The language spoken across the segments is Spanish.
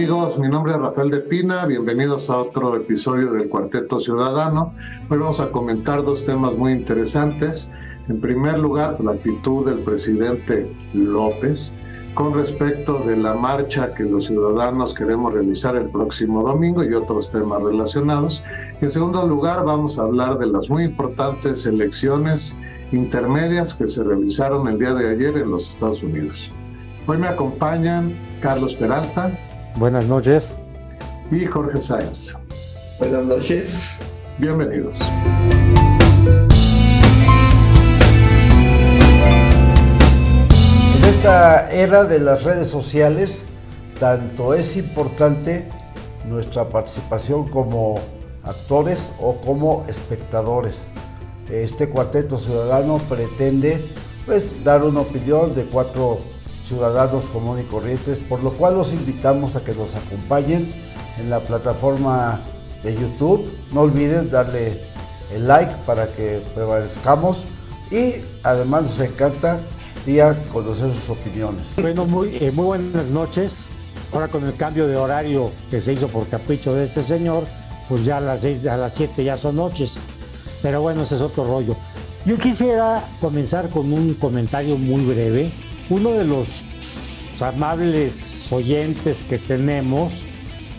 amigos? Mi nombre es Rafael de Pina, bienvenidos a otro episodio del Cuarteto Ciudadano. Hoy vamos a comentar dos temas muy interesantes. En primer lugar, la actitud del presidente López con respecto de la marcha que los ciudadanos queremos realizar el próximo domingo y otros temas relacionados. En segundo lugar, vamos a hablar de las muy importantes elecciones intermedias que se realizaron el día de ayer en los Estados Unidos. Hoy me acompañan Carlos Peralta. Buenas noches. Y Jorge Sáenz. Buenas noches. Bienvenidos. En esta era de las redes sociales, tanto es importante nuestra participación como actores o como espectadores. Este cuarteto ciudadano pretende pues, dar una opinión de cuatro ciudadanos comunes y corrientes, por lo cual los invitamos a que nos acompañen en la plataforma de YouTube. No olviden darle el like para que prevalezcamos y además nos encanta día conocer sus opiniones. Bueno, muy, eh, muy buenas noches. Ahora con el cambio de horario que se hizo por capricho de este señor, pues ya a las seis, a las 7 ya son noches. Pero bueno, ese es otro rollo. Yo quisiera comenzar con un comentario muy breve uno de los amables oyentes que tenemos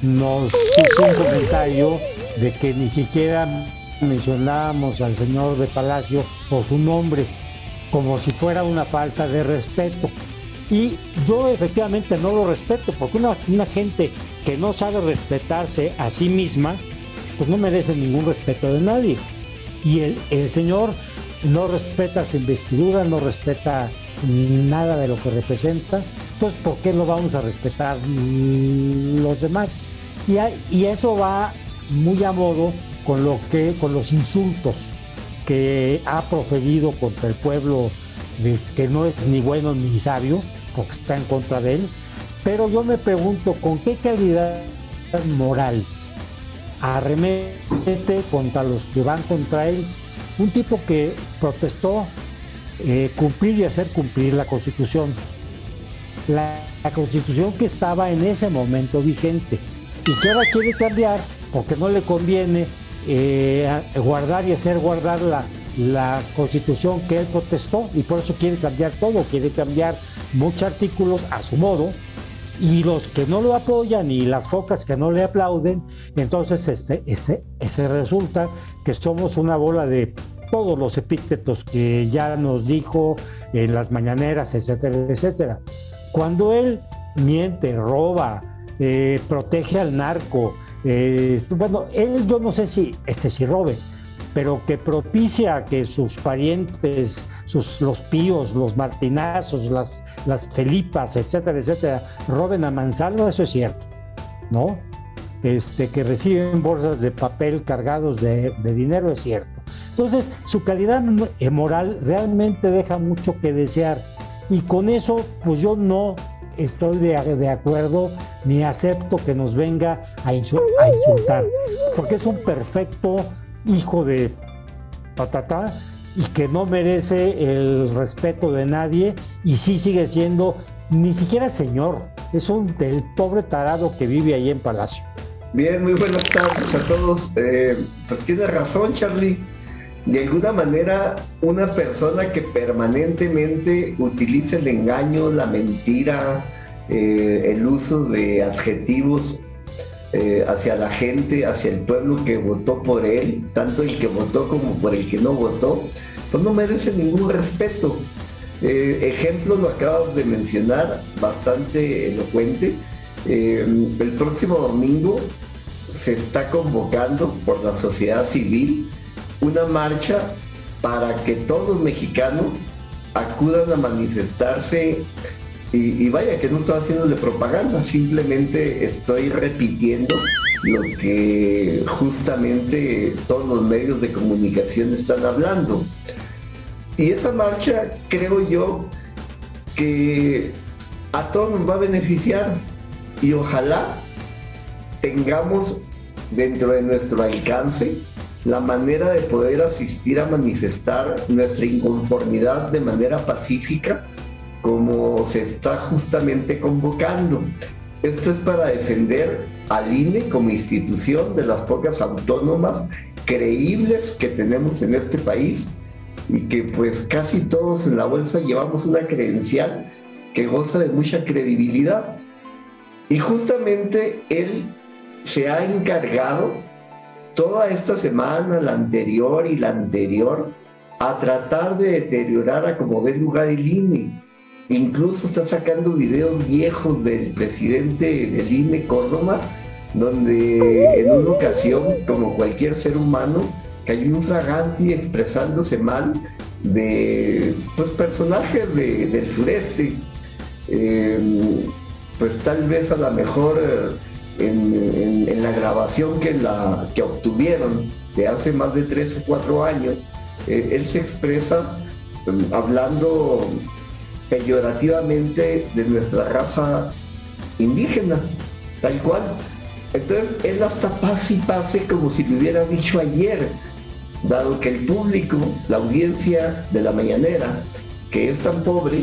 nos hizo un comentario de que ni siquiera mencionábamos al señor de Palacio por su nombre, como si fuera una falta de respeto. Y yo efectivamente no lo respeto, porque una, gente que no sabe respetarse a sí misma, pues no merece ningún respeto de nadie. Y el, el señor no respeta su investidura, no respeta nada de lo que representa, pues ¿por qué no vamos a respetar los demás? Y, y eso va muy a modo con lo que, con los insultos que ha proferido contra el pueblo de, que no es ni bueno ni sabio, porque está en contra de él. Pero yo me pregunto, ¿con qué calidad moral arremete contra los que van contra él? Un tipo que protestó eh, cumplir y hacer cumplir la Constitución. La, Constitución que estaba en ese momento vigente y que ahora quiere cambiar porque no le conviene eh, guardar y hacer guardar la, la Constitución que él protestó y por eso quiere cambiar todo, quiere cambiar muchos artículos a su modo y los que no lo apoyan y las focas que no le aplauden, entonces este, este, este resulta que somos una bola de todos los epítetos que ya nos dijo en las mañaneras, etcétera, etcétera. Cuando él miente, roba, eh, protege al narco, eh, bueno, él yo no sé si, este si robe, pero que propicia que sus parientes, sus, los píos, los martinazos, las, las felipas, etcétera, etcétera, roben a mansalva, eso es cierto, ¿no? Este, que reciben bolsas de papel cargados de, de dinero, es cierto entonces, su calidad moral realmente deja mucho que desear. Y con eso, pues yo no estoy de, acuerdo ni acepto que nos venga a, insultar, porque es un perfecto hijo de patata y que no merece el respeto de nadie y sí sigue siendo ni siquiera señor, es un del pobre tarado que vive ahí en Palacio. Bien, muy buenas tardes a todos. Eh, pues tiene razón, Charlie de alguna manera una persona que permanentemente utiliza el engaño, la mentira, eh, el uso de adjetivos eh, hacia la gente, hacia el pueblo que votó por él, tanto el que votó como por el que no votó, pues no merece ningún respeto. Eh, ejemplo lo acabas de mencionar, bastante elocuente. el próximo domingo se está convocando por la sociedad civil una marcha para que todos los mexicanos acudan a manifestarse y, vaya que no estoy haciéndole propaganda, simplemente estoy repitiendo lo que justamente todos los medios de comunicación están hablando. Y esa marcha creo yo que a todos nos va a beneficiar y ojalá tengamos dentro de nuestro alcance la manera de poder asistir a manifestar nuestra inconformidad de manera pacífica como se está justamente convocando. Esto es para defender al INE como institución de las pocas autónomas creíbles que tenemos en este país y que pues casi todos en la bolsa llevamos una credencial que goza de mucha credibilidad. Y justamente él se ha encargado toda esta semana, la anterior y la anterior, a tratar de deteriorar a como dé lugar el INE. Incluso está sacando videos viejos del presidente del INE Córdoba, donde en una ocasión, como cualquier ser humano, cayó un fraganti expresándose mal de pues, personajes del sureste. Em, pues tal vez a lo mejor en, la grabación que, la, que obtuvieron de hace más de tres o cuatro años, eh, él se expresa em, hablando peyorativamente de nuestra raza indígena, tal cual. Entonces él hasta pase y pase como si lo hubiera dicho ayer, dado que el público, la audiencia de la mañanera, que es tan pobre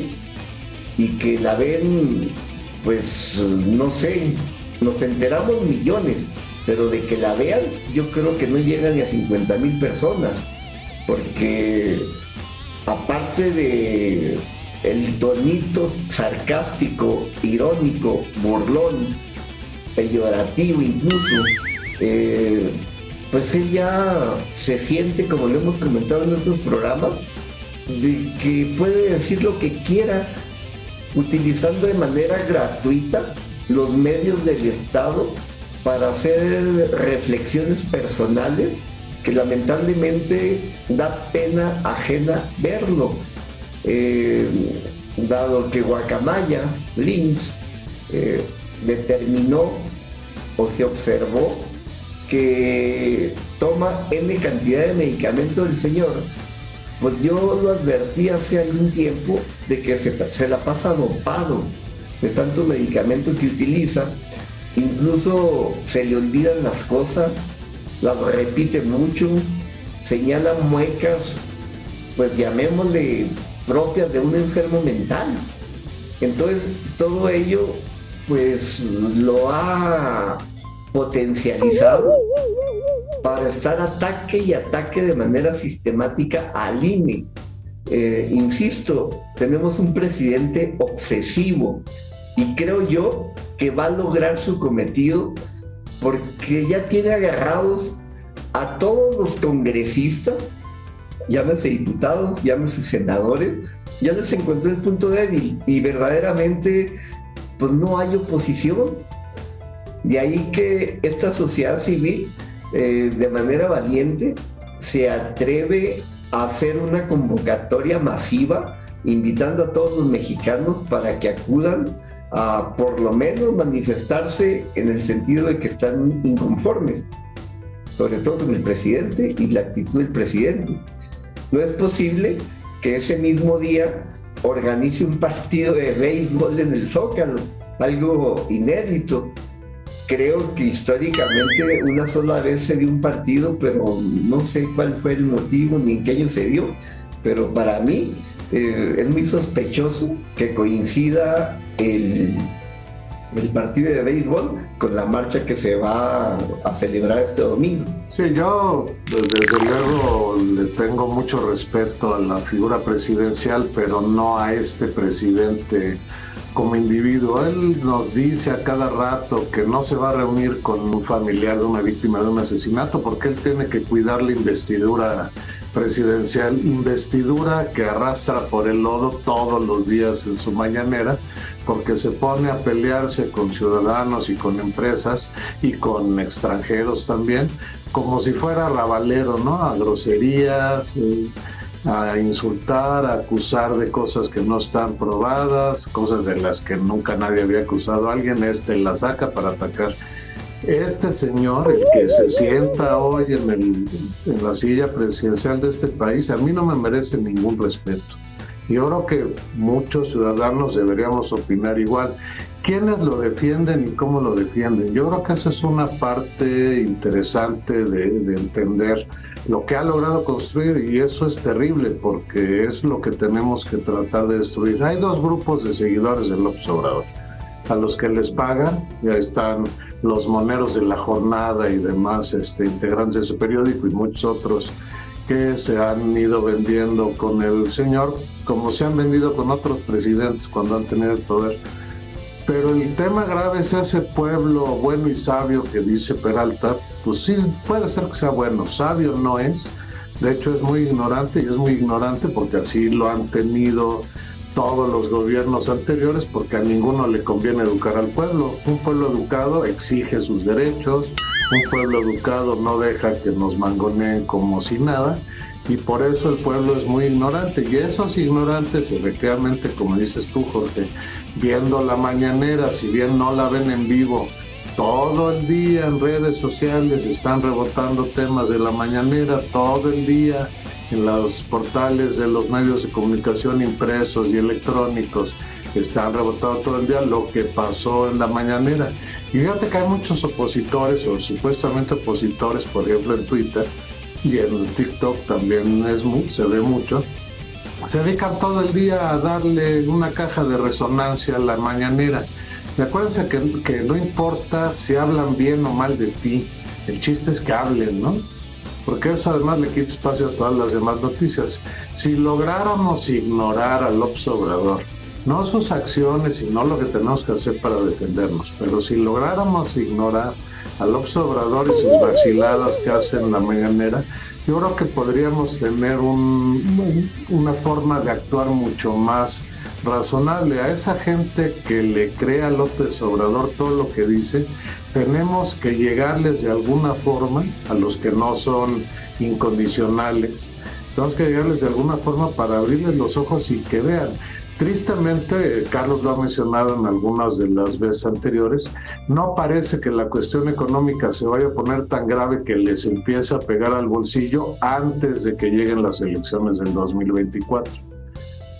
y que la ven, pues no sé, nos enteramos millones, pero de que la vean yo creo que no llega ni a 50 mil personas, porque aparte de el tonito sarcástico, irónico, burlón, peyorativo incluso, eh, pues él ya se siente, como lo hemos comentado en otros programas, de que puede decir lo que quiera utilizando de manera gratuita los medios del Estado para hacer reflexiones personales que lamentablemente da pena ajena verlo. Eh, dado que Guacamaya, Lynch, eh, determinó o se observó que toma N cantidad de medicamento del señor, pues yo lo advertí hace algún tiempo de que se, se la pasa dopado de tanto medicamento que utiliza, incluso se le olvidan las cosas, las repite mucho, señala muecas, pues llamémosle propias de un enfermo mental. Entonces, todo ello, pues lo ha potencializado para estar ataque y ataque de manera sistemática al INE. Eh, insisto, tenemos un presidente obsesivo y creo yo que va a lograr su cometido porque ya tiene agarrados a todos los congresistas, llámese diputados, llámese senadores, ya les encontró el punto débil y verdaderamente pues no hay oposición. De ahí que esta sociedad civil, eh, de manera valiente, se atreve a hacer una convocatoria masiva, invitando a todos los mexicanos para que acudan a por lo menos manifestarse en el sentido de que están inconformes, sobre todo con el presidente y la actitud del presidente. No es posible que ese mismo día organice un partido de béisbol en el Zócalo, algo inédito, creo que históricamente una sola vez se dio un partido, pero no sé cuál fue el motivo ni en qué año se dio, pero para mí eh, es muy sospechoso que coincida el, partido de béisbol con la marcha que se va a celebrar este domingo. Sí, yo desde luego le tengo mucho respeto a la figura presidencial, pero no a este presidente como individuo. Él nos dice a cada rato que no se va a reunir con un familiar de una víctima de un asesinato porque él tiene que cuidar la investidura presidencial, investidura que arrastra por el lodo todos los días en su mañanera, porque se pone a pelearse con ciudadanos y con empresas y con extranjeros también, como si fuera rabalero, ¿no? A groserías. Eh, a insultar, a acusar de cosas que no están probadas, cosas de las que nunca nadie había acusado a alguien, este la saca para atacar. Este señor, el que se sienta hoy en, en la silla presidencial de este país, a mí no me merece ningún respeto. Yo creo que muchos ciudadanos deberíamos opinar igual. ¿Quiénes lo defienden y cómo lo defienden? Yo creo que esa es una parte interesante de, de entender lo que ha logrado construir y eso es terrible porque es lo que tenemos que tratar de destruir. Hay dos grupos de seguidores del López Obrador. a los que les pagan, ya están los moneros de la jornada y demás este, integrantes de ese periódico y muchos otros que se han ido vendiendo con el señor, como se han vendido con otros presidentes cuando han tenido el poder. Pero el tema grave es ese pueblo bueno y sabio que dice Peralta, pues sí, puede ser que sea bueno, sabio no es, de hecho es muy ignorante y es muy ignorante porque así lo han tenido todos los gobiernos anteriores porque a ninguno le conviene educar al pueblo. Un pueblo educado exige sus derechos, un pueblo educado no deja que nos mangoneen como si nada y por eso el pueblo es muy ignorante y esos ignorantes efectivamente como dices tú Jorge viendo la mañanera si bien no la ven en vivo todo el día en redes sociales están rebotando temas de la mañanera todo el día en los portales de los medios de comunicación impresos y electrónicos están rebotando todo el día lo que pasó en la mañanera. Y fíjate que hay muchos opositores o supuestamente opositores, por ejemplo en Twitter y en TikTok también es se ve mucho, se dedican todo el día a darle una caja de resonancia a la mañanera. Y acuérdense que, que no importa si hablan bien o mal de ti, el chiste es que hablen, ¿no? porque eso además le quita espacio a todas las demás noticias. Si lográramos ignorar al Obrador, no sus acciones y no lo que tenemos que hacer para defendernos, pero si lográramos ignorar al Obrador y sus vaciladas que hacen en la mañanera, yo creo que podríamos tener una forma de actuar mucho más razonable. A esa gente que le cree a López Obrador todo lo que dice, tenemos que llegarles de alguna forma a los que no son incondicionales. Tenemos que llegarles de alguna forma para abrirles los ojos y que vean. Tristemente, Carlos lo ha mencionado en algunas de las veces anteriores, no parece que la cuestión económica se vaya a poner tan grave que les empiece a pegar al bolsillo antes de que lleguen las elecciones del 2024.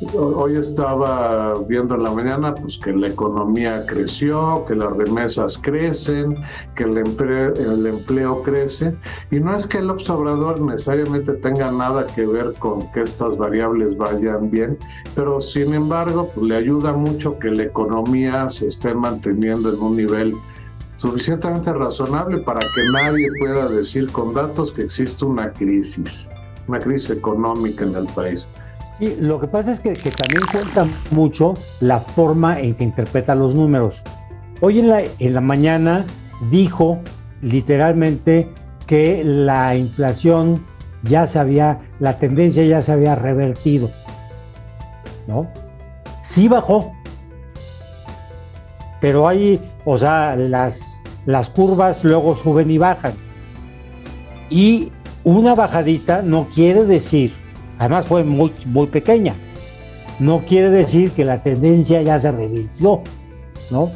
Hoy estaba viendo en la mañana pues, que la economía creció, que las remesas crecen, que el empleo, el empleo crece. Y no es que el observador necesariamente tenga nada que ver con que estas variables vayan bien, pero sin embargo pues, le ayuda mucho que la economía se esté manteniendo en un nivel suficientemente razonable para que nadie pueda decir con datos que existe una crisis, una crisis económica en el país. Lo que pasa es que, también cuenta mucho la forma en que interpreta los números. Hoy en la, mañana dijo literalmente que la inflación ya se había, la tendencia ya se había revertido. ¿No? Sí bajó. Pero hay, o sea, las curvas luego suben y bajan. Y una bajadita no quiere decir Además fue muy, muy pequeña. No quiere decir que la tendencia ya se revirtió, ¿no?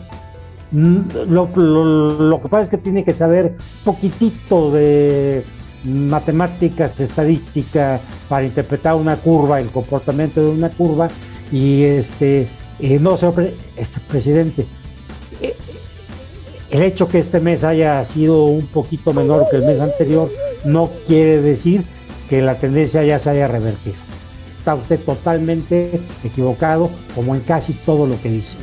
Mm, lo, que pasa es que tiene que saber poquitito de matemáticas, estadística para interpretar una curva, el comportamiento de una curva y este eh, no se este presidente. Eh, el hecho que este mes haya sido un poquito menor que el mes anterior no quiere decir que la tendencia ya se haya revertido. Está usted totalmente equivocado, como en casi todo lo que dice.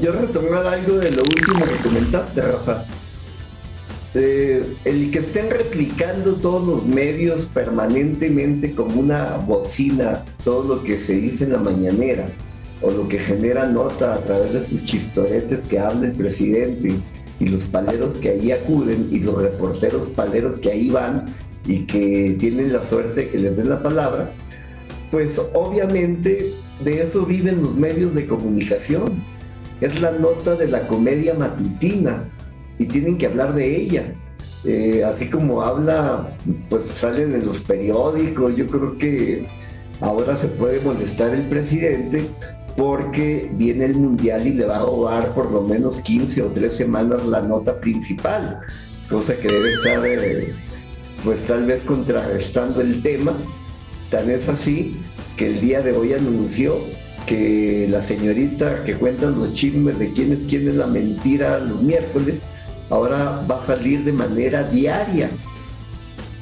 Yo retomar algo de lo último que comentaste, Rafa. Eh, el que estén replicando todos los medios permanentemente como una bocina todo lo que se dice en la mañanera o lo que genera nota a través de sus chistoretes que habla el presidente y los paleros que ahí acuden y los reporteros paleros que ahí van y que tienen la suerte que les den la palabra, pues obviamente de eso viven los medios de comunicación. Es la nota de la comedia matutina y tienen que hablar de ella. Eh, así como habla, pues salen en los periódicos. Yo creo que ahora se puede molestar el presidente porque viene el mundial y le va a robar por lo menos 15 o 3 semanas la nota principal, cosa que debe estar eh, pues tal vez contrarrestando el tema. Tan es así que el día de hoy anunció que la señorita que cuenta los chismes de quién es quién es la mentira los miércoles, ahora va a salir de manera diaria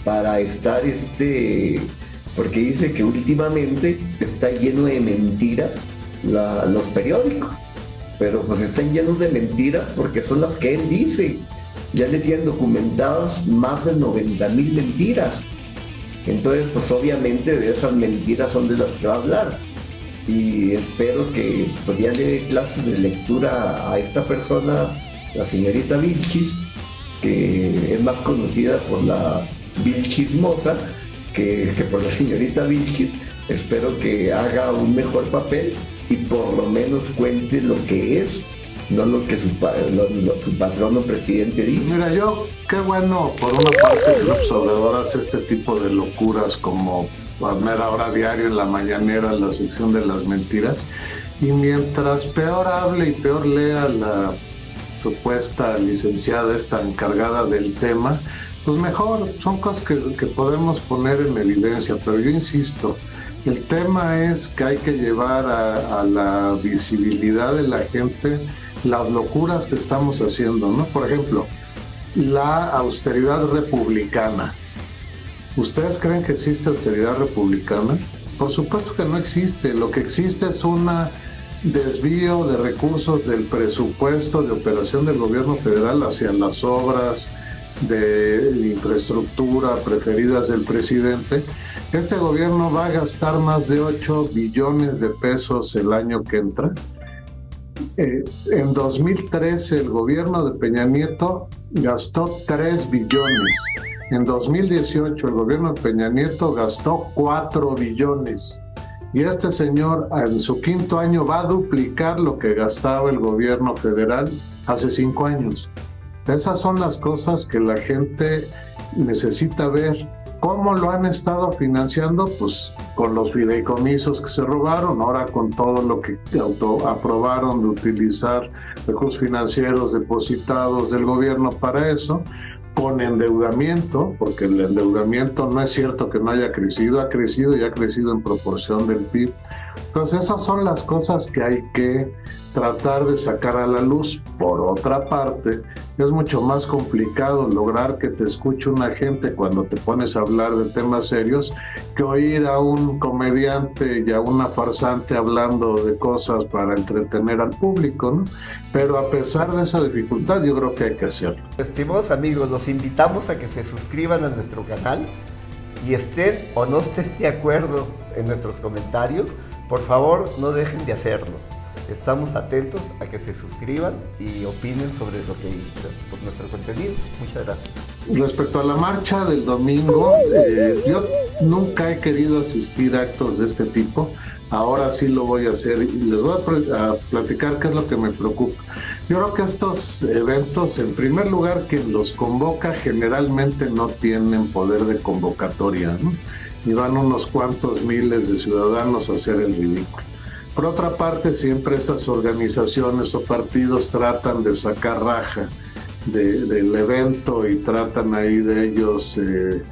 para estar este, porque dice que últimamente está lleno de mentiras los periódicos. pero pues están llenos de mentiras porque son las que él dice. Ya le tienen documentados más de 90 mil mentiras. Entonces, pues obviamente de esas mentiras son de las que va a hablar. Y espero que pues, ya le dé clases de lectura a esta persona, la señorita Vilchis, que es más conocida por la Vilchismosa que, que por la señorita Vilchis. Espero que haga un mejor papel y por lo menos cuente lo que es, no lo que su, su patrón o presidente dice. Mira, yo, qué bueno, por una parte, el observador hace este tipo de locuras como a mera hora diaria en la mañanera, la sección de las mentiras, y mientras peor hable y peor lea la supuesta licenciada esta encargada del tema, pues mejor, son cosas que, que podemos poner en evidencia, pero yo insisto, el tema es que hay que llevar a, la visibilidad de la gente las locuras que estamos haciendo, ¿no? Por ejemplo, la austeridad republicana. ¿Ustedes creen que existe austeridad republicana? Por supuesto que no existe. Lo que existe es un desvío de recursos del presupuesto de operación del gobierno federal hacia las obras de infraestructura preferidas del presidente este gobierno va a gastar más de 8 billones de pesos el año que entra. Eh, en 2013 el gobierno de Peña Nieto gastó 3 billones. En 2018 el gobierno de Peña Nieto gastó 4 billones. Y este señor en su quinto año va a duplicar lo que gastaba el gobierno federal hace 5 años. Esas son las cosas que la gente necesita ver ¿Cómo lo han estado financiando? Pues con los fideicomisos que se robaron, ahora con todo lo que aprobaron de utilizar recursos financieros depositados del gobierno para eso, con endeudamiento, porque el endeudamiento no es cierto que no haya crecido, ha crecido y ha crecido en proporción del PIB. Entonces esas son las cosas que hay que tratar de sacar a la luz. Por otra parte, es mucho más complicado lograr que te escuche una gente cuando te pones a hablar de temas serios que oír a un comediante y a una farsante hablando de cosas para entretener al público. Pero a pesar de esa dificultad, yo creo que hay que hacerlo. Estimados amigos, los invitamos a que se suscriban a nuestro canal y estén o no estén de acuerdo en nuestros comentarios, por favor no dejen de hacerlo. Estamos atentos a que se suscriban y opinen sobre lo que por nuestro contenido. Muchas gracias. Respecto a la marcha del domingo, eh, yo nunca he querido asistir a actos de este tipo. Ahora sí lo voy a hacer y les voy a, platicar qué es lo que me preocupa. Yo creo que estos eventos, en primer lugar, quien los convoca generalmente no tienen poder de convocatoria, y van unos cuantos miles de ciudadanos a hacer el ridículo. Por otra parte, siempre esas organizaciones o partidos tratan de sacar raja del evento y tratan ahí de ellos eh,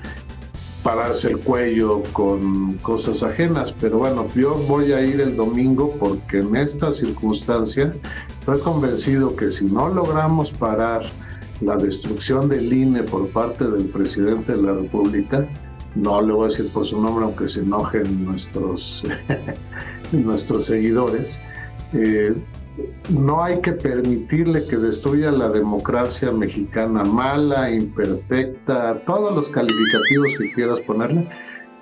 pararse el cuello con cosas ajenas. Pero bueno, yo voy a ir el domingo porque en esta circunstancia estoy convencido que si no logramos parar la destrucción del INE por parte del presidente de la República, no le voy a decir por su nombre aunque se enojen nuestros nuestros seguidores, eh, no hay que permitirle que destruya la democracia mexicana mala, imperfecta, todos los calificativos que quieras ponerle,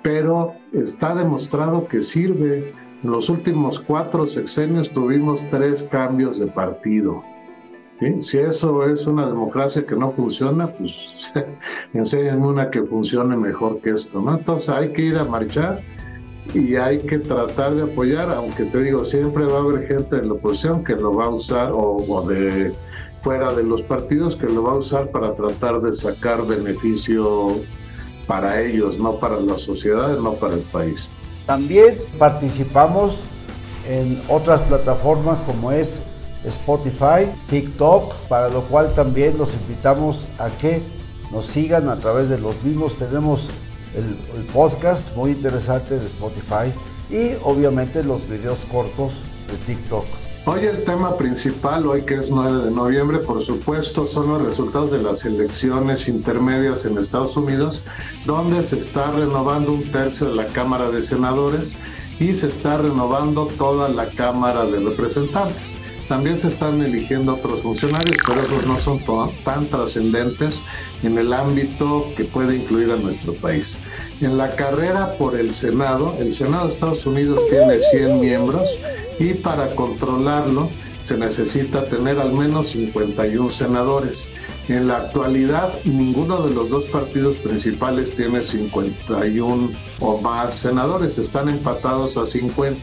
pero está demostrado que sirve. En los últimos cuatro sexenios tuvimos tres cambios de partido. Si eso es una democracia que no funciona, pues enséñenme una que funcione mejor que esto, ¿no? Entonces hay que ir a marchar y hay que tratar de apoyar, aunque te digo, siempre va a haber gente de la oposición que lo va a usar o, de fuera de los partidos que lo va a usar para tratar de sacar beneficio para ellos, no para la sociedad, no para el país. También participamos en otras plataformas como es Spotify, TikTok, para lo cual también los invitamos a que nos sigan a través de los mismos. Tenemos el, podcast muy interesante de Spotify y obviamente los videos cortos de TikTok. Hoy el tema principal, hoy que es 9 de noviembre, por supuesto, son los resultados de las elecciones intermedias en Estados Unidos, donde se está renovando un tercio de la Cámara de Senadores y se está renovando toda la Cámara de Representantes. también se están eligiendo otros funcionarios, pero esos no son tan trascendentes en el ámbito que puede incluir a nuestro país. En la carrera por el Senado, el Senado de Estados Unidos tiene 100 miembros y para controlarlo se necesita tener al menos 51 senadores. En la actualidad, ninguno de los dos partidos principales tiene 51 o más senadores, están empatados a 50.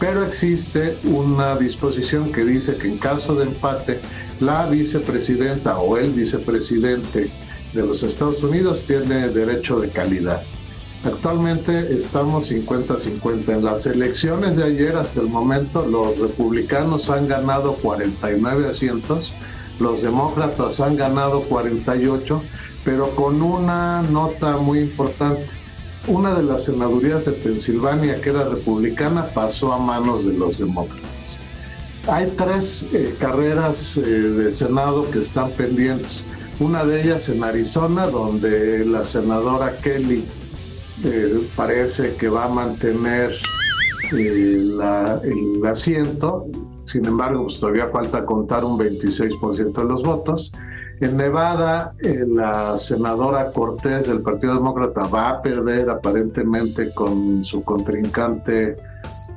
Pero existe una disposición que dice que en caso de empate, la vicepresidenta o el vicepresidente de los Estados Unidos tiene derecho de calidad. Actualmente estamos 50-50. En las elecciones de ayer hasta el momento los republicanos han ganado 49 asientos, los demócratas han ganado 48, pero con una nota muy importante. Una de las senadurías de Pensilvania, que era republicana, pasó a manos de los demócratas. Hay tres eh, carreras eh, de Senado que están pendientes. Una de ellas en Arizona, donde la senadora Kelly eh, parece que va a mantener el asiento, sin embargo, pues, todavía falta contar un 26% de los votos. En Nevada, eh, la senadora Cortés del Partido Demócrata va a perder aparentemente con su contrincante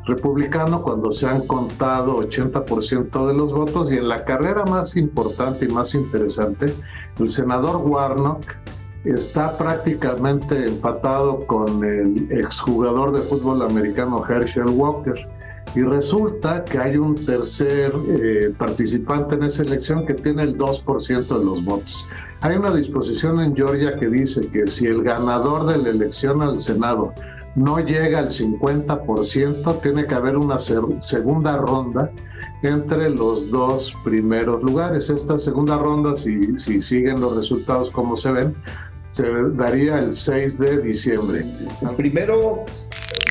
republicano cuando se han contado 80% de los votos y en la carrera más importante y más interesante, el senador Warnock está prácticamente empatado con el exjugador de fútbol americano Herschel Walker. Y resulta que hay un tercer eh, participante en esa elección que tiene el 2% de los votos. Hay una disposición en Georgia que dice que si el ganador de la elección al Senado no llega al 50%, tiene que haber una segunda ronda entre los dos primeros lugares. Esta segunda ronda, si, si siguen los resultados como se ven, se daría el 6 de diciembre. Primero,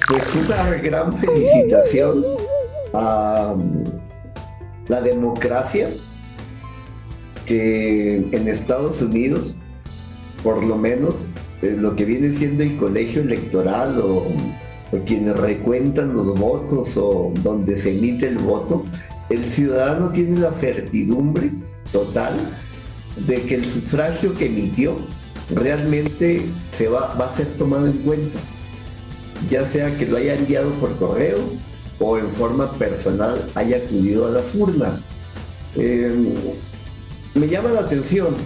pues una gran felicitación a um, la democracia que en Estados Unidos, por lo menos, lo que viene siendo el colegio electoral o, quienes recuentan los votos o donde se emite el voto, el ciudadano tiene la certidumbre total de que el sufragio que emitió realmente se va, a ser tomado en cuenta, ya sea que lo haya enviado por correo o en forma personal haya acudido a las urnas. Em, me llama la atención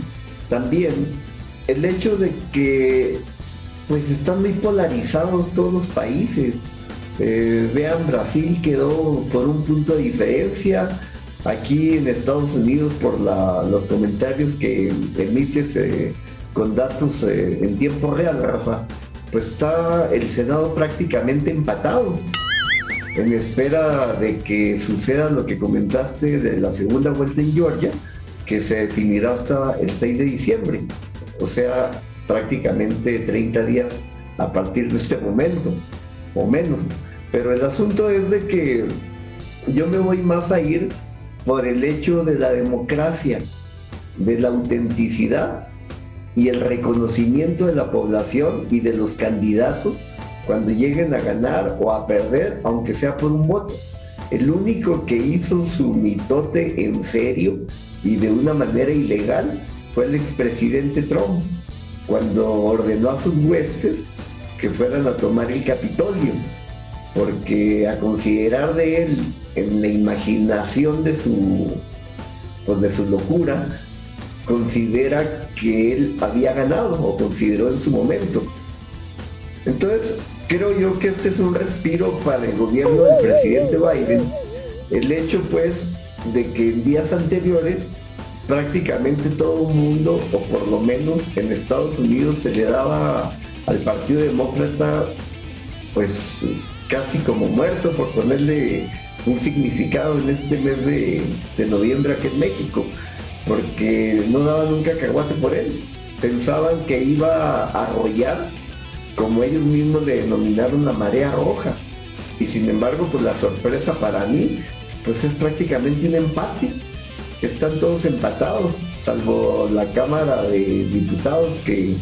también el hecho de que pues están muy polarizados todos los países. Eh, vean, Brasil quedó por un punto de diferencia. Aquí en Estados Unidos, por los comentarios que emites eh, con datos eh, en tiempo real, Rafa, pues está el Senado prácticamente empatado en espera de que suceda lo que comentaste de la segunda vuelta en Georgia, que se definirá hasta el 6 de diciembre, o sea, prácticamente 30 días a partir de este momento, o menos. Pero el asunto es de que yo me voy más a ir por el hecho de la democracia, de la autenticidad y el reconocimiento de la población y de los candidatos cuando lleguen a ganar o a perder, aunque sea por un voto. El único que hizo su mitote en serio y de una manera ilegal fue el expresidente Trump, cuando ordenó a sus huestes que fueran a tomar el Capitolio, porque a considerar de él en la imaginación de su, pues de su locura, considera que él había ganado o consideró en su momento. Entonces, creo yo que este es un respiro para el gobierno del presidente Biden. El hecho, pues, de que en días anteriores prácticamente todo el mundo, o por lo menos en Estados Unidos, se le daba al Partido Demócrata, pues, casi como muerto, por ponerle un significado en este mes de, noviembre aquí en México porque no daban nunca cacahuate por él. Pensaban que iba a arrollar, como ellos mismos le denominaron la marea roja. Y sin embargo, pues la sorpresa para mí, pues es prácticamente un empate. Están todos empatados, salvo la Cámara de Diputados que,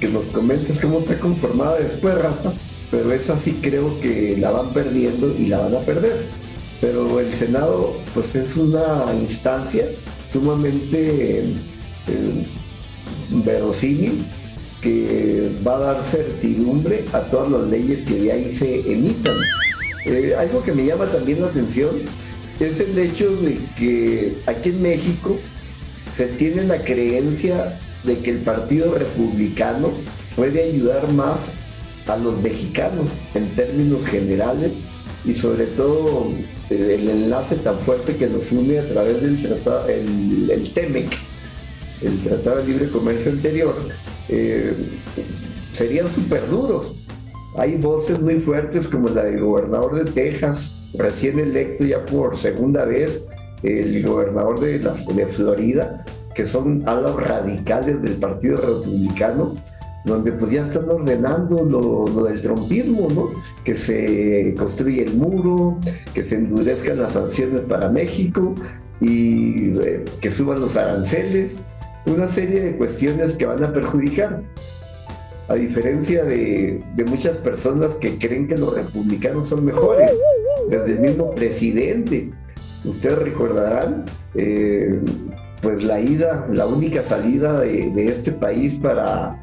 que nos comentas cómo está conformada después, Rafa. Pero esa sí creo que la van perdiendo y la van a perder. pero el Senado pues es una instancia sumamente eh, verosímil que va a dar certidumbre a todas las leyes que de ahí se emitan. Eh, algo que me llama también la atención es el hecho de que aquí en México se tiene la creencia de que el Partido Republicano puede ayudar más a los mexicanos en términos generales y sobre todo eh, el enlace tan fuerte que nos une a través del tratado, el, el TEMEC, el Tratado de Libre Comercio anterior, eh, serían súper duros. Hay voces muy fuertes como la del gobernador de Texas, recién electo ya por segunda vez, el gobernador de, la, de Florida, que son alas radicales del Partido Republicano, donde pues ya están ordenando lo, del trompismo, ¿no? Que se construye el muro, que se endurezcan las sanciones para México y eh, que suban los aranceles, una serie de cuestiones que van a perjudicar. A diferencia de, muchas personas que creen que los republicanos son mejores, desde el mismo presidente. Ustedes recordarán, eh, pues la ida, la única salida de, este país para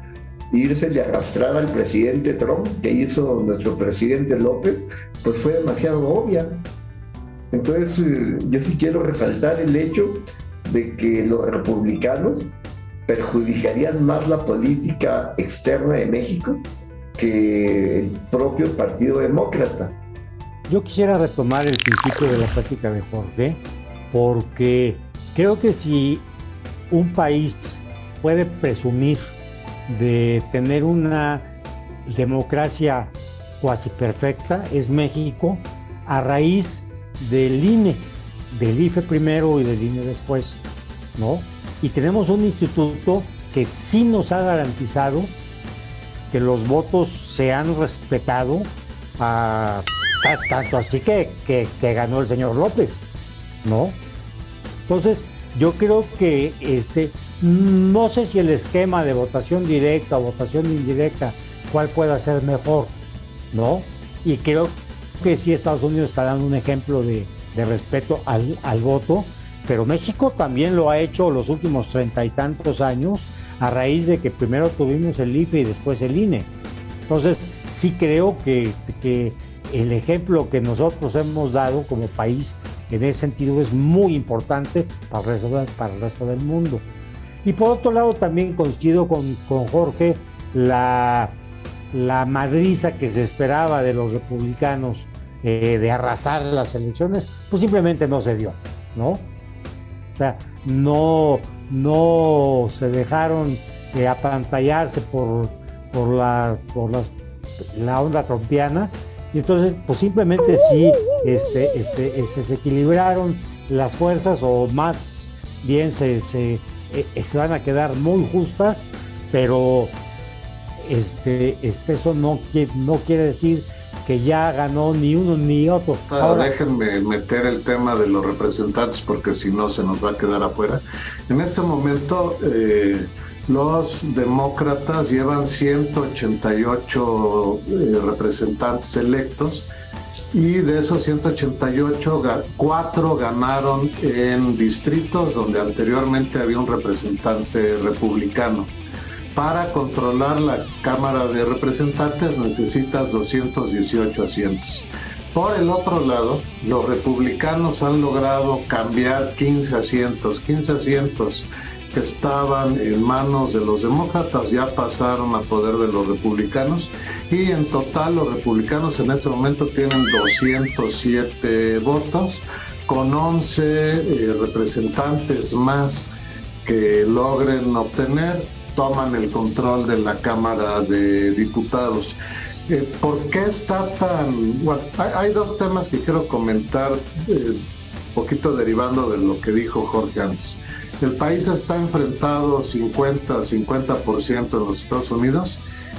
irse de arrastrar al presidente Trump, que hizo nuestro presidente López, pues fue demasiado obvia. Entonces, eh, yo sí quiero resaltar el hecho de que los republicanos perjudicarían más la política externa de México que el propio Partido Demócrata. Yo quisiera retomar el principio de la práctica de Jorge, porque creo que si un país puede presumir de tener una democracia cuasi perfecta es México a raíz del INE, del IFE primero y del INE después, ¿no? Y tenemos un instituto que sí nos ha garantizado que los votos se han respetado, a, tanto así que, que, ganó el señor López, ¿no? Entonces, yo creo que este, no sé si el esquema de votación directa o votación indirecta, cuál pueda ser mejor, ¿no? Y creo que sí Estados Unidos está dando un ejemplo de, respeto al, voto, pero México también lo ha hecho los últimos treinta y tantos años a raíz de que primero tuvimos el IFE y después el INE. Entonces, sí creo que el ejemplo que nosotros hemos dado como país en ese sentido es muy importante para el resto, del mundo. Y por otro lado también coincido con, con Jorge, la, la madriza que se esperaba de los republicanos eh, de arrasar las elecciones, pues simplemente no se dio, ¿no? O sea, no, no se dejaron de apantallarse por, por, la, por la onda trompiana, y entonces, pues simplemente sí este, este, se equilibraron las fuerzas o más bien se, se eh, se van a quedar muy justas, pero este, este, eso no, no quiere decir que ya ganó ni uno ni otro. Ah, Ahora, déjenme meter el tema de los representantes porque si no se nos va a quedar afuera. En este momento eh, los demócratas llevan 188 eh, representantes electos y de esos 188, cuatro ganaron en distritos donde anteriormente había un representante republicano. Para controlar la Cámara de Representantes necesitas 218 asientos. Por el otro lado, los republicanos han logrado cambiar 15 asientos, 15 asientos que estaban en manos de los demócratas ya pasaron a poder de los republicanos y en total los republicanos en este momento tienen 207 votos con 11 eh, representantes más que logren obtener, toman el control de la Cámara de Diputados. Eh, ¿Por qué está tan...? Hay, dos temas que quiero comentar, un eh, poquito derivando de lo que dijo Jorge antes. El país está enfrentado 50-50% en los Estados Unidos,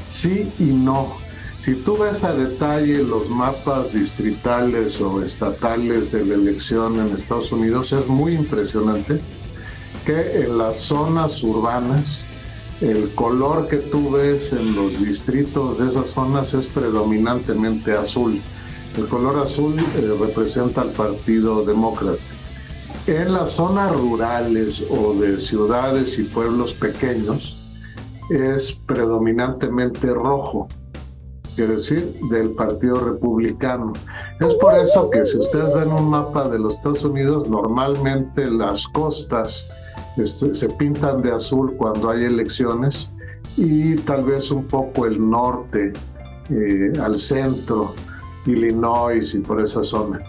sí y no. Si tú ves a detalle los mapas distritales o estatales de la elección en Estados Unidos, es muy impresionante que en las zonas urbanas el color que tú ves en los distritos de esas zonas es predominantemente azul. El color azul eh, representa al Partido Demócrata. En las zonas rurales o de ciudades y pueblos pequeños es predominantemente rojo, quiere decir, del Partido Republicano. Es por eso que si ustedes ven un mapa de los Estados Unidos, normalmente las costas se pintan de azul cuando hay elecciones y tal vez un poco el norte, eh, al centro, Illinois y por esa zona.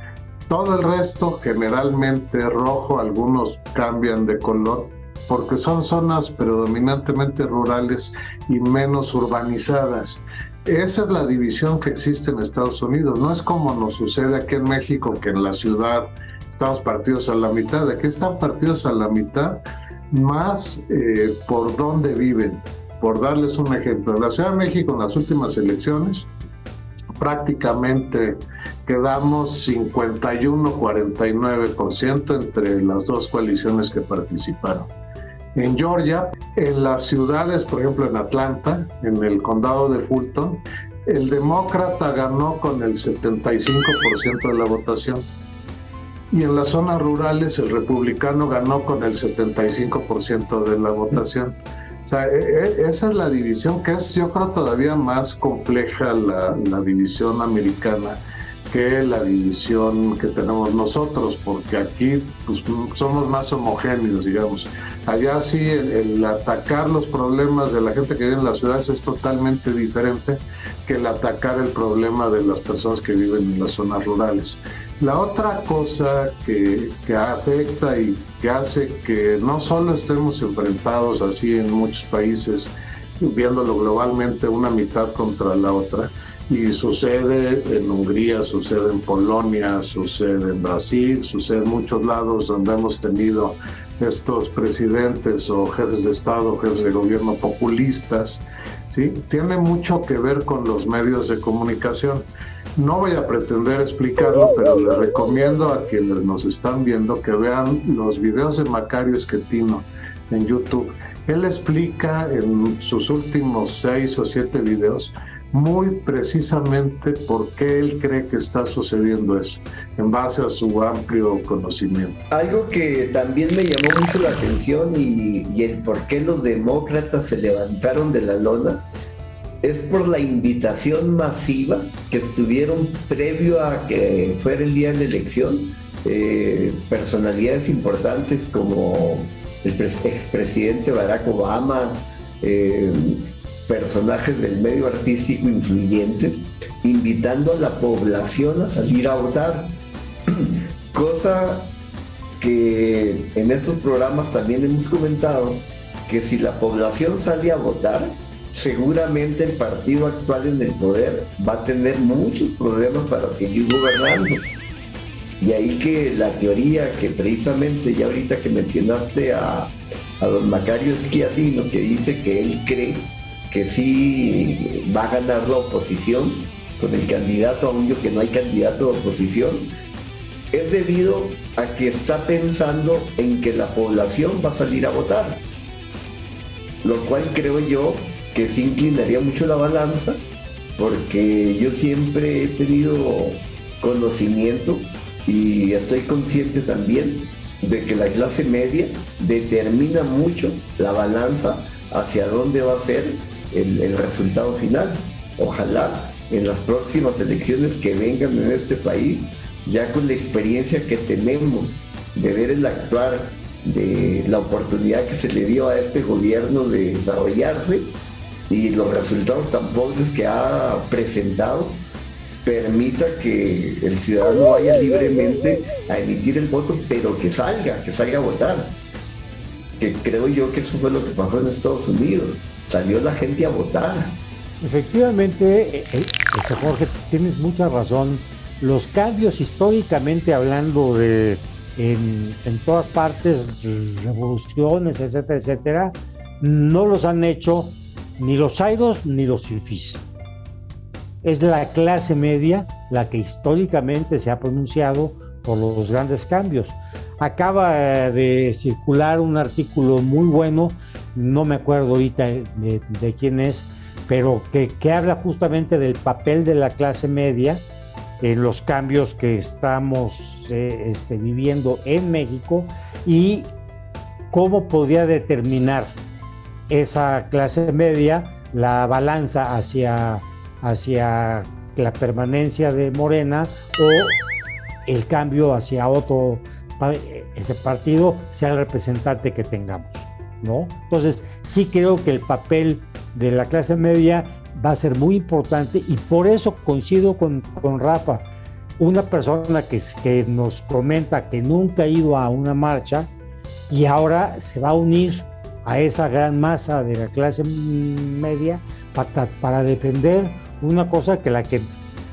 Todo el resto generalmente rojo, algunos cambian de color porque son zonas predominantemente rurales y menos urbanizadas. Esa es la división que existe en Estados Unidos. No es como nos sucede aquí en México, que en la ciudad estamos partidos a la mitad. Aquí están partidos a la mitad más eh, por dónde viven. Por darles un ejemplo, en la Ciudad de México en las últimas elecciones prácticamente quedamos 51-49% entre las dos coaliciones que participaron. En Georgia, en las ciudades, por ejemplo en Atlanta, en el condado de Fulton, el demócrata ganó con el 75% de la votación. Y en las zonas rurales el republicano ganó con el 75% de la votación. O sea, e, e, esa es la división que es, yo creo, todavía más compleja la, la, división americana que la división que tenemos nosotros, porque aquí pues, somos más homogéneos, digamos. Allá sí, el, atacar los problemas de la gente que vive en las ciudades es totalmente diferente que el atacar el problema de las personas que viven en las zonas rurales. La otra cosa que, que, afecta y que hace que no solo estemos enfrentados así en muchos países, viéndolo globalmente una mitad contra la otra, y sucede en Hungría, sucede en Polonia, sucede en Brasil, sucede en muchos lados donde hemos tenido estos presidentes o jefes de Estado, jefes de gobierno populistas, ¿sí? tiene mucho que ver con los medios de comunicación. No voy a pretender explicarlo, pero les recomiendo a quienes nos están viendo que vean los videos de Macario Esquetino en YouTube. Él explica en sus últimos seis o siete videos muy precisamente por qué él cree que está sucediendo eso, en base a su amplio conocimiento. Algo que también me llamó mucho la atención y, el por qué los demócratas se levantaron de la lona es por la invitación masiva que estuvieron previo a que fuera el día de la elección. Eh, personalidades importantes como el expresidente Barack Obama, eh, personajes del medio artístico influyentes, invitando a la población a salir a votar. Cosa que en estos programas también hemos comentado que si la población sale a votar, seguramente el partido actual en el poder va a tener muchos problemas para seguir gobernando. Y ahí que la teoría que precisamente ya ahorita que mencionaste a, a don Macario Schiatino, que dice que él cree que sí va a ganar la oposición con el candidato, aún yo que no hay candidato de oposición, es debido a que está pensando en que la población va a salir a votar. Lo cual creo yo que sí inclinaría mucho la balanza, porque yo siempre he tenido conocimiento y estoy consciente también de que la clase media determina mucho la balanza hacia dónde va a ser el, resultado final. Ojalá en las próximas elecciones que vengan en este país, ya con la experiencia que tenemos de ver el actuar, de la oportunidad que se le dio a este gobierno de desarrollarse, y los resultados tan pobres que ha presentado permita que el ciudadano vaya libremente a emitir el voto, pero que salga, que salga a votar. Que creo yo que eso fue lo que pasó en Estados Unidos. Salió la gente a votar. Efectivamente, eh, eh, este, Jorge, tienes mucha razón. Los cambios históricamente hablando de en, en todas partes, revoluciones, etcétera, etcétera, no los han hecho ni los aidos ni los fifís. Es la clase media la que históricamente se ha pronunciado por los grandes cambios. Acaba eh, de circular un artículo muy bueno, no me acuerdo ahorita de, quién es, pero que, que, habla justamente del papel de la clase media en los cambios que estamos eh, este, viviendo en México y cómo podría determinar esa clase media la balanza hacia, hacia la permanencia de Morena o el cambio hacia otro ese partido sea el representante que tengamos, ¿no? Entonces, sí creo que el papel de la clase media va a ser muy importante y por eso coincido con, con Rafa. Una persona que, que nos comenta que nunca ha ido a una marcha y ahora se va a unir a esa gran masa de la clase media para, para defender una cosa que la que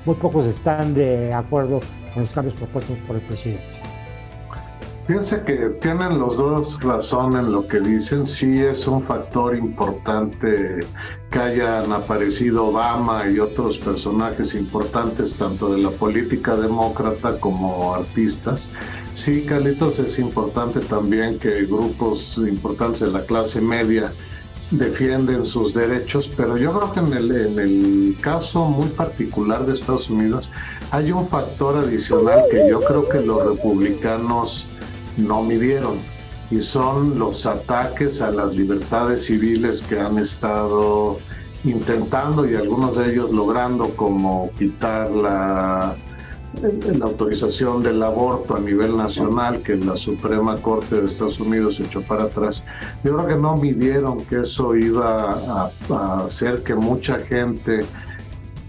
muy pocos están de acuerdo con los cambios propuestos por el presidente. Fíjense que tienen los dos razón en lo que dicen. Sí es un factor importante que hayan aparecido Obama y otros personajes importantes, tanto de la política demócrata como artistas. Sí, Carlitos, es importante también que grupos importantes de la clase media defienden sus derechos, pero yo creo que en el, en el caso muy particular de Estados Unidos hay un factor adicional que yo creo que los republicanos no midieron y son los ataques a las libertades civiles que han estado intentando y algunos de ellos logrando como quitar la, la autorización del aborto a nivel nacional que la Suprema Corte de Estados Unidos echó para atrás. Yo creo que no midieron que eso iba a, a hacer que mucha gente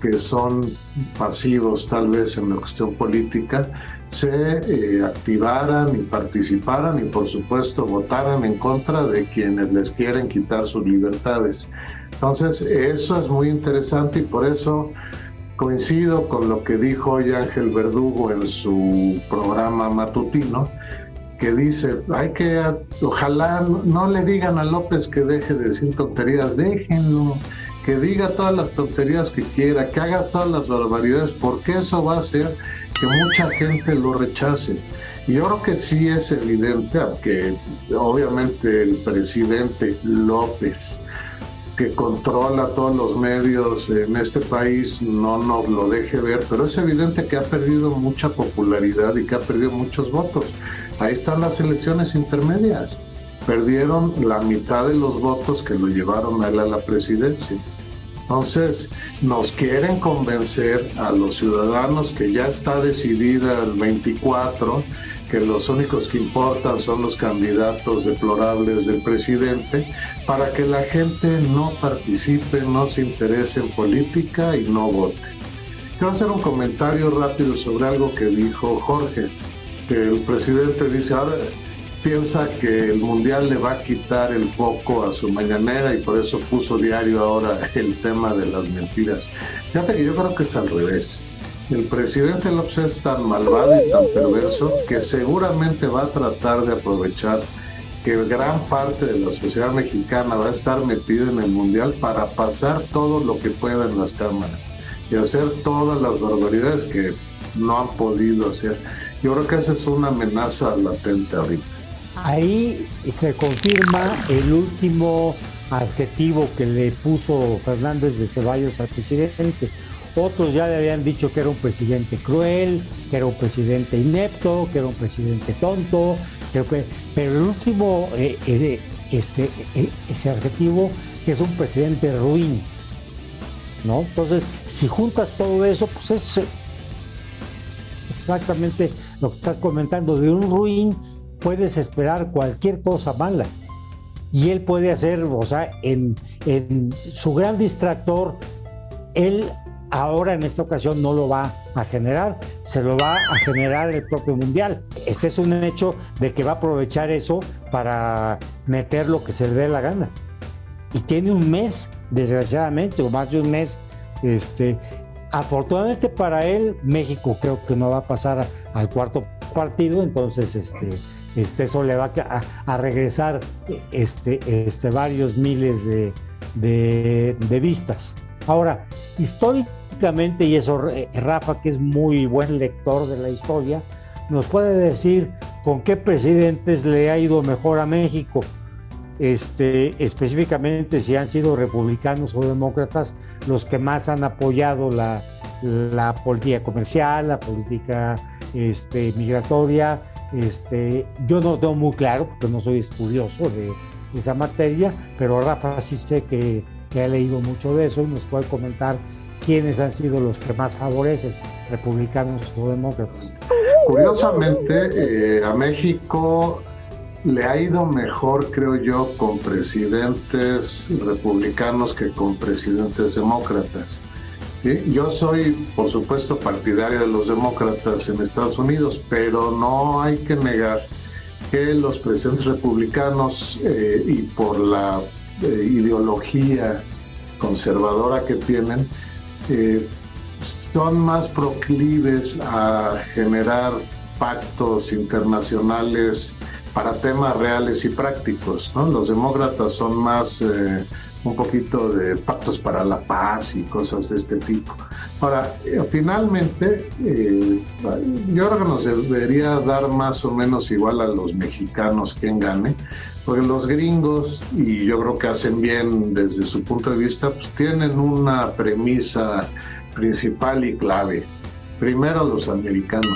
que son pasivos tal vez en la cuestión política se eh, activaran y participaran y por supuesto votaran en contra de quienes les quieren quitar sus libertades. Entonces eso es muy interesante y por eso coincido con lo que dijo hoy Ángel Verdugo en su programa matutino, que dice, hay que, ojalá no le digan a López que deje de decir tonterías, déjenlo, que diga todas las tonterías que quiera, que haga todas las barbaridades, porque eso va a hacer que mucha gente lo rechace. Y yo creo que sí es evidente, que obviamente el presidente López, que controla todos los medios en este país, no nos lo deje ver, pero es evidente que ha perdido mucha popularidad y que ha perdido muchos votos. Ahí están las elecciones intermedias. Perdieron la mitad de los votos que lo llevaron a él a la presidencia. Entonces, nos quieren convencer a los ciudadanos que ya está decidida el 24, que los únicos que importan son los candidatos deplorables del presidente, para que la gente no participe, no se interese en política y no vote. Quiero hacer un comentario rápido sobre algo que dijo Jorge, que el presidente dice, ahora piensa que el mundial le va a quitar el foco a su mañanera y por eso puso diario ahora el tema de las mentiras. Fíjate que yo creo que es al revés. El presidente López es tan malvado y tan perverso que seguramente va a tratar de aprovechar que gran parte de la sociedad mexicana va a estar metida en el mundial para pasar todo lo que pueda en las cámaras y hacer todas las barbaridades que no han podido hacer. Yo creo que esa es una amenaza latente ahorita. Ahí se confirma el último adjetivo que le puso Fernández de Ceballos al presidente. Otros ya le habían dicho que era un presidente cruel, que era un presidente inepto, que era un presidente tonto, pero el último, eh, eh, eh, ese adjetivo, que es un presidente ruin. ¿no? Entonces, si juntas todo eso, pues es exactamente lo que estás comentando de un ruin puedes esperar cualquier cosa mala. Y él puede hacer, o sea, en, su gran distractor, él ahora en esta ocasión no lo va a generar, se lo va a generar el propio mundial. Este es un hecho de que va a aprovechar eso para meter lo que se le dé la gana. Y tiene un mes, desgraciadamente, o más de un mes. Este, afortunadamente para él, México creo que no va a pasar al cuarto partido, entonces este, este, eso le va a, regresar este, este, varios miles de, vistas. Ahora, históricamente, y eso eh, Rafa, que es muy buen lector de la historia, nos puede decir con qué presidentes le ha ido mejor a México, específicamente si han sido republicanos o demócratas los que más han apoyado la, política comercial, la política migratoria. Este, yo no tengo muy claro porque no soy estudioso de, esa materia, pero Rafa sí sé que, que, ha leído mucho de eso y nos puede comentar quiénes han sido los que más favorecen, republicanos o demócratas. Curiosamente, eh, a México le ha ido mejor, creo yo, con presidentes republicanos que con presidentes demócratas. Yo soy, por supuesto, partidario de los demócratas en Estados Unidos, pero no hay que negar que los presidentes republicanos eh, y por la eh, ideología conservadora que tienen, eh, son más proclives a generar pactos internacionales para temas reales y prácticos. Los demócratas son más un poquito de pactos para la paz y cosas de este tipo. Ahora, eh, finalmente, eh, yo creo que nos debería dar más o menos igual a los mexicanos quien gane, porque los gringos, y yo creo que hacen bien desde su punto de vista, pues tienen una premisa principal y clave. Primero los americanos,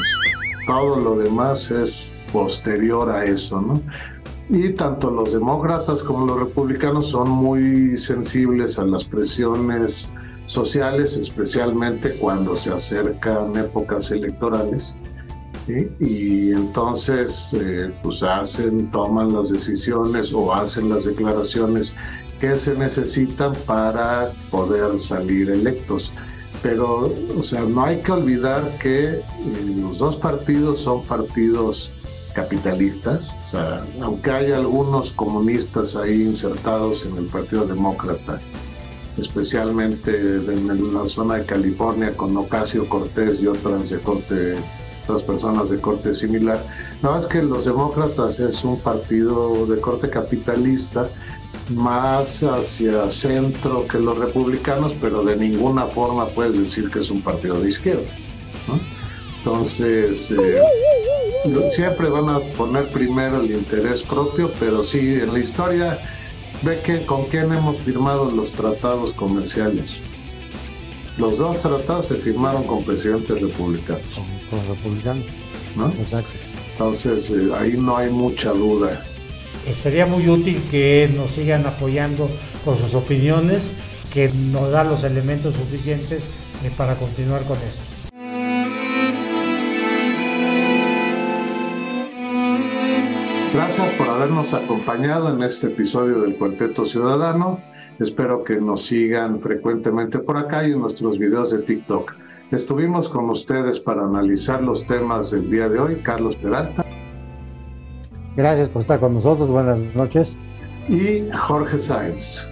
todo lo demás es posterior a eso, ¿no? Y tanto los demócratas como los republicanos son muy sensibles a las presiones sociales, especialmente cuando se acercan épocas electorales. Y entonces, eh, pues hacen, toman las decisiones o hacen las declaraciones que se necesitan para poder salir electos. Pero, o sea, no hay que olvidar que eh, los dos partidos son partidos capitalistas, aunque hay algunos comunistas ahí insertados en el Partido Demócrata, especialmente en la zona de California con Ocasio Cortés y otras de corte, otras personas de corte similar. No es que los demócratas es un partido de corte capitalista más hacia centro que los republicanos, pero de ninguna forma puedes decir que es un partido de izquierda. Entonces, eh, siempre van a poner primero el interés propio, pero sí, en la historia, ve que con quién hemos firmado los tratados comerciales. Los dos tratados se firmaron con presidentes republicanos. Con, republicanos. ¿No? Exacto. Entonces, eh, ahí no hay mucha duda. Eh, sería muy útil que nos sigan apoyando con sus opiniones, que nos da los elementos suficientes para continuar con esto. Gracias por habernos acompañado en este episodio del Cuarteto Ciudadano. Espero que nos sigan frecuentemente por acá y en nuestros videos de TikTok. Estuvimos con ustedes para analizar los temas del día de hoy. Carlos Peralta. Gracias por estar con nosotros. Buenas noches. Y Jorge Sáenz.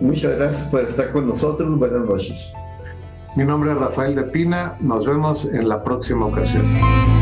Muchas gracias por estar con nosotros. Buenas noches. Mi nombre es Rafael de Pina. Nos vemos en la próxima ocasión.